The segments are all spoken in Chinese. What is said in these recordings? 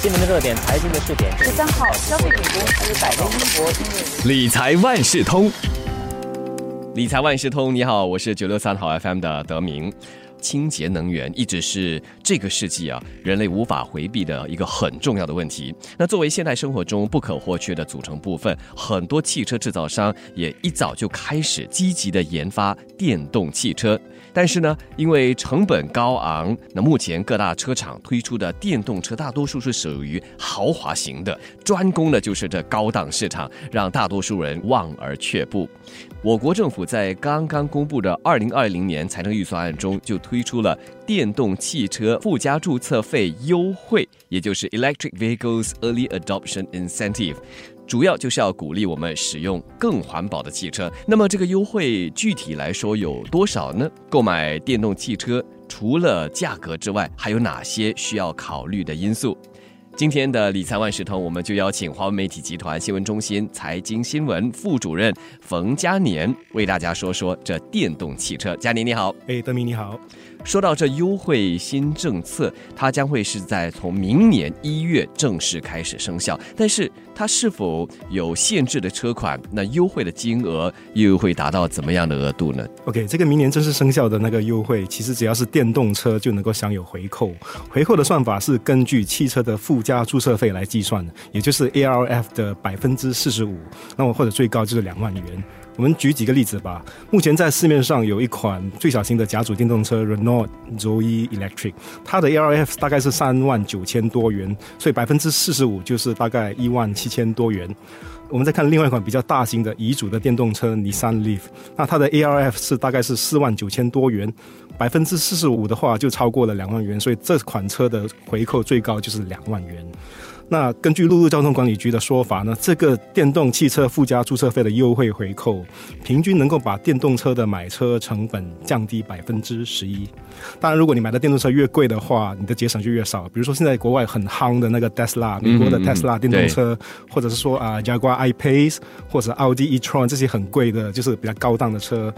新闻的热点，财经的热点。十三号，消费品公司百威英博因为理财万事通，理财万事通，你好，我是九六三号 FM 的德明。清洁能源一直是这个世纪啊人类无法回避的一个很重要的问题。那作为现代生活中不可或缺的组成部分，很多汽车制造商也一早就开始积极的研发电动汽车。但是呢，因为成本高昂，那目前各大车厂推出的电动车大多数是属于豪华型的，专攻的就是这高档市场，让大多数人望而却步。我国政府在刚刚公布的二零二零年财政预算案中，就推出了电动汽车附加注册费优惠，也就是 Electric Vehicles Early Adoption Incentive。主要就是要鼓励我们使用更环保的汽车。那么这个优惠具体来说有多少呢？购买电动汽车除了价格之外，还有哪些需要考虑的因素？今天的理财万事通，我们就邀请华为媒体集团新闻中心财经新闻副主任冯嘉年为大家说说这电动汽车。嘉年你好，哎，德明你好。说到这优惠新政策，它将会是在从明年一月正式开始生效。但是它是否有限制的车款？那优惠的金额又会达到怎么样的额度呢？OK，这个明年正式生效的那个优惠，其实只要是电动车就能够享有回扣。回扣的算法是根据汽车的附加注册费来计算的，也就是 ARF 的百分之四十五，那么或者最高就是两万元。我们举几个例子吧。目前在市面上有一款最小型的甲组电动车 Renault Zoe Electric，它的 ARF 大概是三万九千多元，所以百分之四十五就是大概一万七千多元。我们再看另外一款比较大型的乙组的电动车 Nissan Leaf，那它的 ARF 是大概是四万九千多元，百分之四十五的话就超过了两万元，所以这款车的回扣最高就是两万元。那根据陆路交通管理局的说法呢，这个电动汽车附加注册费的优惠回扣，平均能够把电动车的买车成本降低百分之十一。当然，如果你买的电动车越贵的话，你的节省就越少。比如说现在国外很夯的那个 Tesla，美国的 Tesla 电动车，或者是说啊 Jaguar I-Pace 或者奥迪 e-tron 这些很贵的，就是比较高档的车。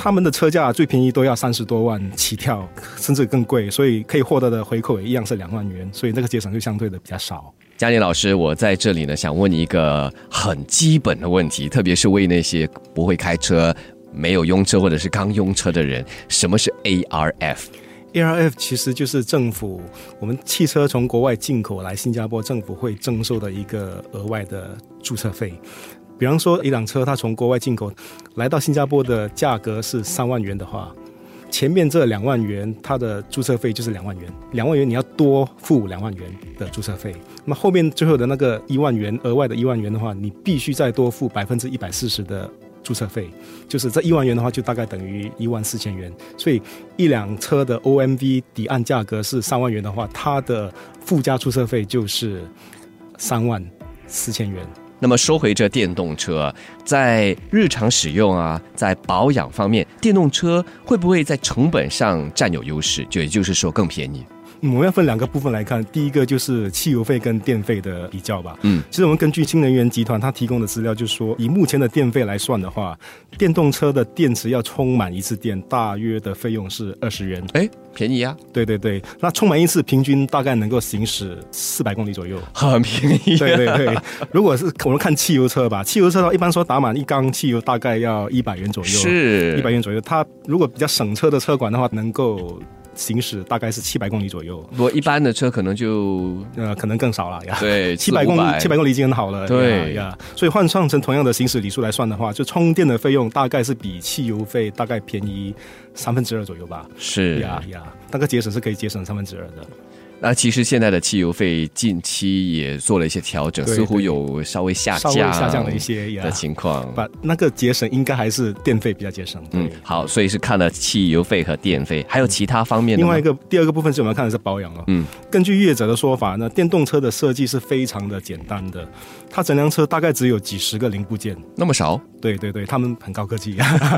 他们的车价最便宜都要三十多万起跳，甚至更贵，所以可以获得的回扣也一样是两万元，所以那个节省就相对的比较少。嘉年老师，我在这里呢，想问你一个很基本的问题，特别是为那些不会开车、没有用车或者是刚用车的人，什么是 ARF？ARF 其实就是政府我们汽车从国外进口来新加坡，政府会征收的一个额外的注册费。比方说，一辆车它从国外进口来到新加坡的价格是三万元的话，前面这两万元它的注册费就是两万元，两万元你要多付两万元的注册费。那么后面最后的那个一万元额外的一万元的话，你必须再多付百分之一百四十的注册费，就是这一万元的话就大概等于一万四千元。所以一辆车的 OMV 抵按价格是三万元的话，它的附加注册费就是三万四千元。那么说回这电动车，在日常使用啊，在保养方面，电动车会不会在成本上占有优势？就也就是说更便宜。我们要分两个部分来看，第一个就是汽油费跟电费的比较吧。嗯，其实我们根据新能源集团它提供的资料，就是说以目前的电费来算的话，电动车的电池要充满一次电，大约的费用是二十元。哎，便宜啊！对对对，那充满一次平均大概能够行驶四百公里左右，很便宜。对对对，如果是我们看汽油车吧，汽油车的话，一般说打满一缸汽油大概要一百元左右，是一百元左右。它如果比较省车的车管的话，能够。行驶大概是七百公里左右，不过一般的车可能就呃可能更少了呀。对，七百公里七百公里已经很好了。对呀，所以换算成同样的行驶里数来算的话，就充电的费用大概是比汽油费大概便宜三分之二左右吧。是呀呀，那个节省是可以节省三分之二的。那其实现在的汽油费近期也做了一些调整，似乎有稍微下降、下降了一些的情况。把那个节省应该还是电费比较节省。嗯，好，所以是看了汽油费和电费，还有其他方面。另外一个第二个部分是我们看的是保养了。嗯，根据业者的说法，呢，电动车的设计是非常的简单的，它整辆车大概只有几十个零部件，那么少？对对对，他们很高科技。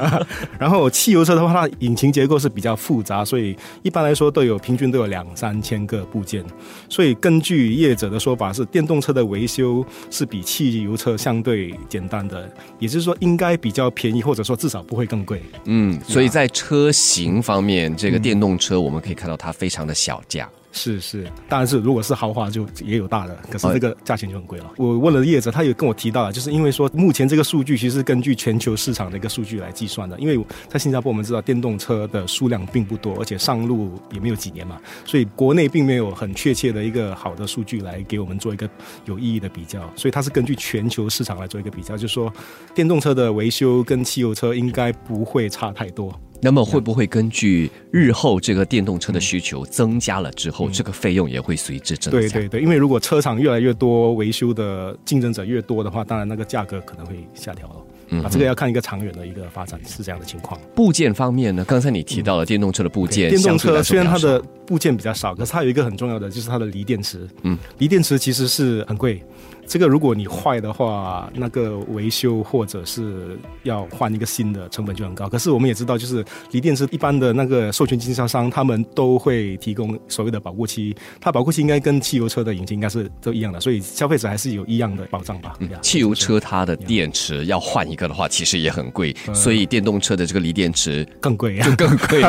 然后汽油车的话，它引擎结构是比较复杂，所以一般来说都有平均都有两三千个。部件，所以根据业者的说法是，电动车的维修是比汽油车相对简单的，也就是说应该比较便宜，或者说至少不会更贵。嗯，所以在车型方面，这个电动车我们可以看到它非常的小价。是是，当然是如果是豪华就也有大的，可是这个价钱就很贵了。我问了业者，他有跟我提到了，就是因为说目前这个数据其实是根据全球市场的一个数据来计算的，因为在新加坡我们知道电动车的数量并不多，而且上路也没有几年嘛，所以国内并没有很确切的一个好的数据来给我们做一个有意义的比较，所以它是根据全球市场来做一个比较，就是说电动车的维修跟汽油车应该不会差太多。那么会不会根据日后这个电动车的需求增加了之后，这个费用也会随之增加？对对对，因为如果车厂越来越多，维修的竞争者越多的话，当然那个价格可能会下调了。嗯，啊，这个要看一个长远的一个发展是这样的情况。部件方面呢，刚才你提到了电动车的部件，电动车虽然它的部件比较少，可是它有一个很重要的就是它的锂电池。嗯，锂电池其实是很贵。这个如果你坏的话，那个维修或者是要换一个新的成本就很高。可是我们也知道，就是锂电池一般的那个授权经销商，他们都会提供所谓的保护期。它保护期应该跟汽油车的引擎应该是都一样的，所以消费者还是有一样的保障吧。汽油车它的电池要换一个的话，其实也很贵，所以电动车的这个锂电池更贵，就 更贵？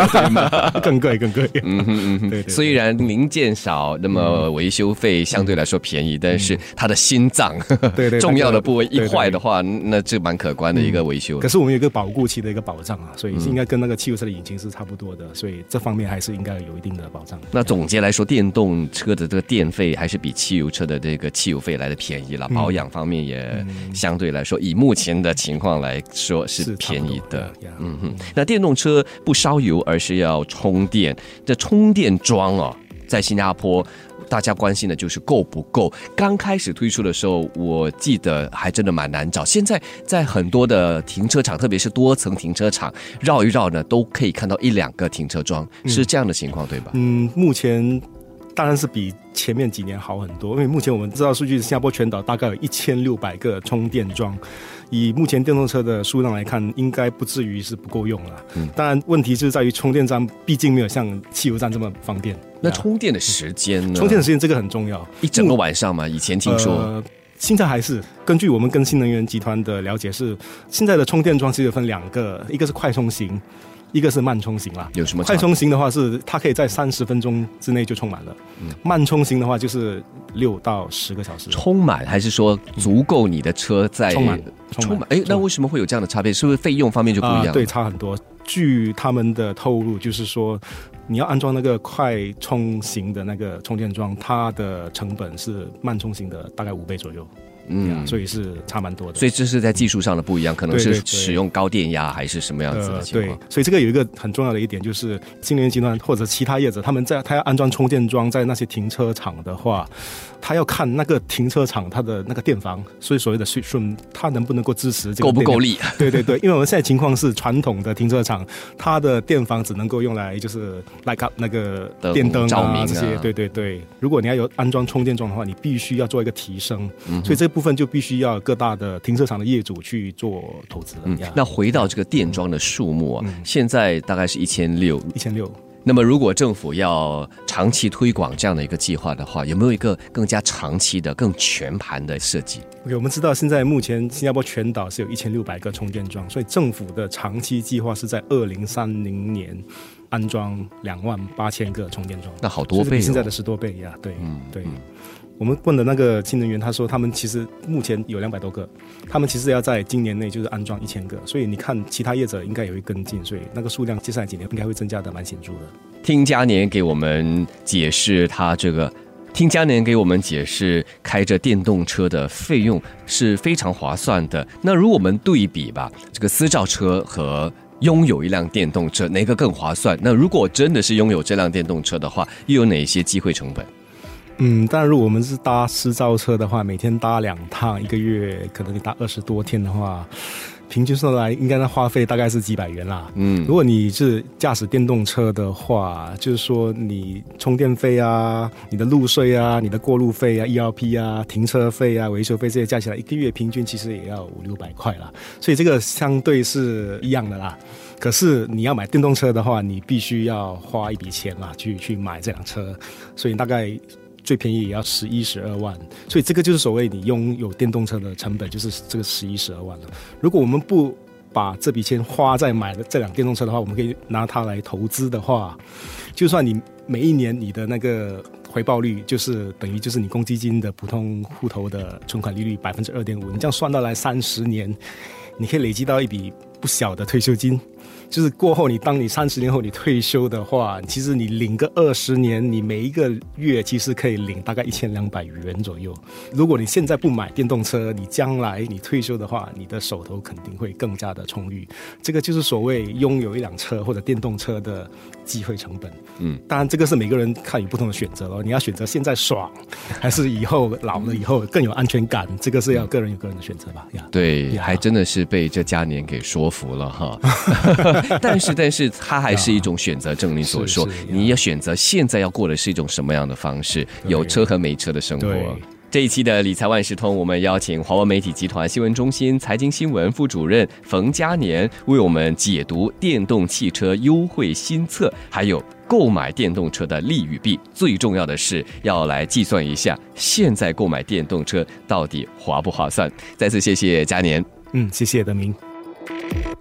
更贵，更贵。嗯嗯嗯，对。虽然零件少，那么维修费相对来说便宜，但是它的心脏，对对，重要的部位一坏的话，那这蛮可观的一个维修。可是我们有一个保固期的一个保障啊，所以应该跟那个汽油车的引擎是差不多的，所以这方面还是应该有一定的保障。那总结来说，电动车的这个电费还是比汽油车的这个汽油费来的便宜了，保养方面也相对来说，以目前的情况来说是便宜的。嗯哼，那电动车不烧油，而是要充电，这充电桩啊，在新加坡。大家关心的就是够不够。刚开始推出的时候，我记得还真的蛮难找。现在在很多的停车场，特别是多层停车场，绕一绕呢，都可以看到一两个停车桩，是这样的情况，对吧？嗯，目前当然是比前面几年好很多，因为目前我们知道数据，新加坡全岛大概有一千六百个充电桩。以目前电动车的数量来看，应该不至于是不够用了。嗯，当然问题就是在于充电站，毕竟没有像汽油站这么方便。那充电的时间呢？充电的时间这个很重要，一整个晚上嘛。以前听说，现在还是根据我们跟新能源集团的了解，是现在的充电桩其实分两个，一个是快充型。一个是慢充型啦，有什么快充型的话是它可以在三十分钟之内就充满了，慢充型的话就是六到十个小时。充满还是说足够你的车在充满？充满？哎，那为什么会有这样的差别？是不是费用方面就不一样？对，差很多。据他们的透露，就是说你要安装那个快充型的那个充电桩，它的成本是慢充型的大概五倍左右。嗯，所以是差蛮多的。所以这是在技术上的不一样，可能是使用高电压还是什么样子的情况。对，所以这个有一个很重要的一点，就是新能源集团或者其他业者，他们在他要安装充电桩在那些停车场的话。他要看那个停车场它的那个电房，所以所谓的顺顺，它能不能够支持这个够不够力？对对对，因为我们现在情况是传统的停车场，它的电房只能够用来就是 like up 那个电灯啊这些。对对对，如果你要有安装充电桩的话，你必须要做一个提升，所以这部分就必须要各大的停车场的业主去做投资了。那回到这个电桩的数目啊，现在大概是一千六，一千六。那么，如果政府要长期推广这样的一个计划的话，有没有一个更加长期的、更全盘的设计？OK，我们知道现在目前新加坡全岛是有一千六百个充电桩，所以政府的长期计划是在二零三零年安装两万八千个充电桩。那好多倍，现在的十多倍呀！对，嗯，对。我们问的那个新能源，他说他们其实目前有两百多个，他们其实要在今年内就是安装一千个，所以你看其他业者应该也会跟进，所以那个数量接下来几年应该会增加的蛮显著的。听嘉年给我们解释，他这个听嘉年给我们解释，开着电动车的费用是非常划算的。那如果我们对比吧，这个私造车和拥有一辆电动车，哪个更划算？那如果真的是拥有这辆电动车的话，又有哪些机会成本？嗯，但如果我们是搭私造车的话，每天搭两趟，一个月可能你搭二十多天的话，平均算来应该那花费大概是几百元啦。嗯，如果你是驾驶电动车的话，就是说你充电费啊、你的路税啊、你的过路费啊、ERP 啊、停车费啊、维修费这些加起来，一个月平均其实也要五六百块啦。所以这个相对是一样的啦。可是你要买电动车的话，你必须要花一笔钱啦，去去买这辆车，所以大概。最便宜也要十一十二万，所以这个就是所谓你拥有电动车的成本，就是这个十一十二万了。如果我们不把这笔钱花在买了这辆电动车的话，我们可以拿它来投资的话，就算你每一年你的那个回报率就是等于就是你公积金的普通户头的存款利率百分之二点五，你这样算到来三十年，你可以累积到一笔不小的退休金。就是过后，你当你三十年后你退休的话，其实你领个二十年，你每一个月其实可以领大概一千两百元左右。如果你现在不买电动车，你将来你退休的话，你的手头肯定会更加的充裕。这个就是所谓拥有一辆车或者电动车的机会成本。嗯，当然这个是每个人看有不同的选择咯。你要选择现在爽，还是以后老了以后更有安全感？这个是要个人有个人的选择吧。呀，对，还真的是被这嘉年给说服了哈。但是，但是它还是一种选择。正如你所说，你要选择现在要过的是一种什么样的方式？有车和没车的生活。这一期的理财万事通，我们邀请华为媒体集团新闻中心财经新闻副主任冯嘉年为我们解读电动汽车优惠新策，还有购买电动车的利与弊。最重要的是要来计算一下，现在购买电动车到底划不划算？再次谢谢嘉年。嗯，谢谢德明。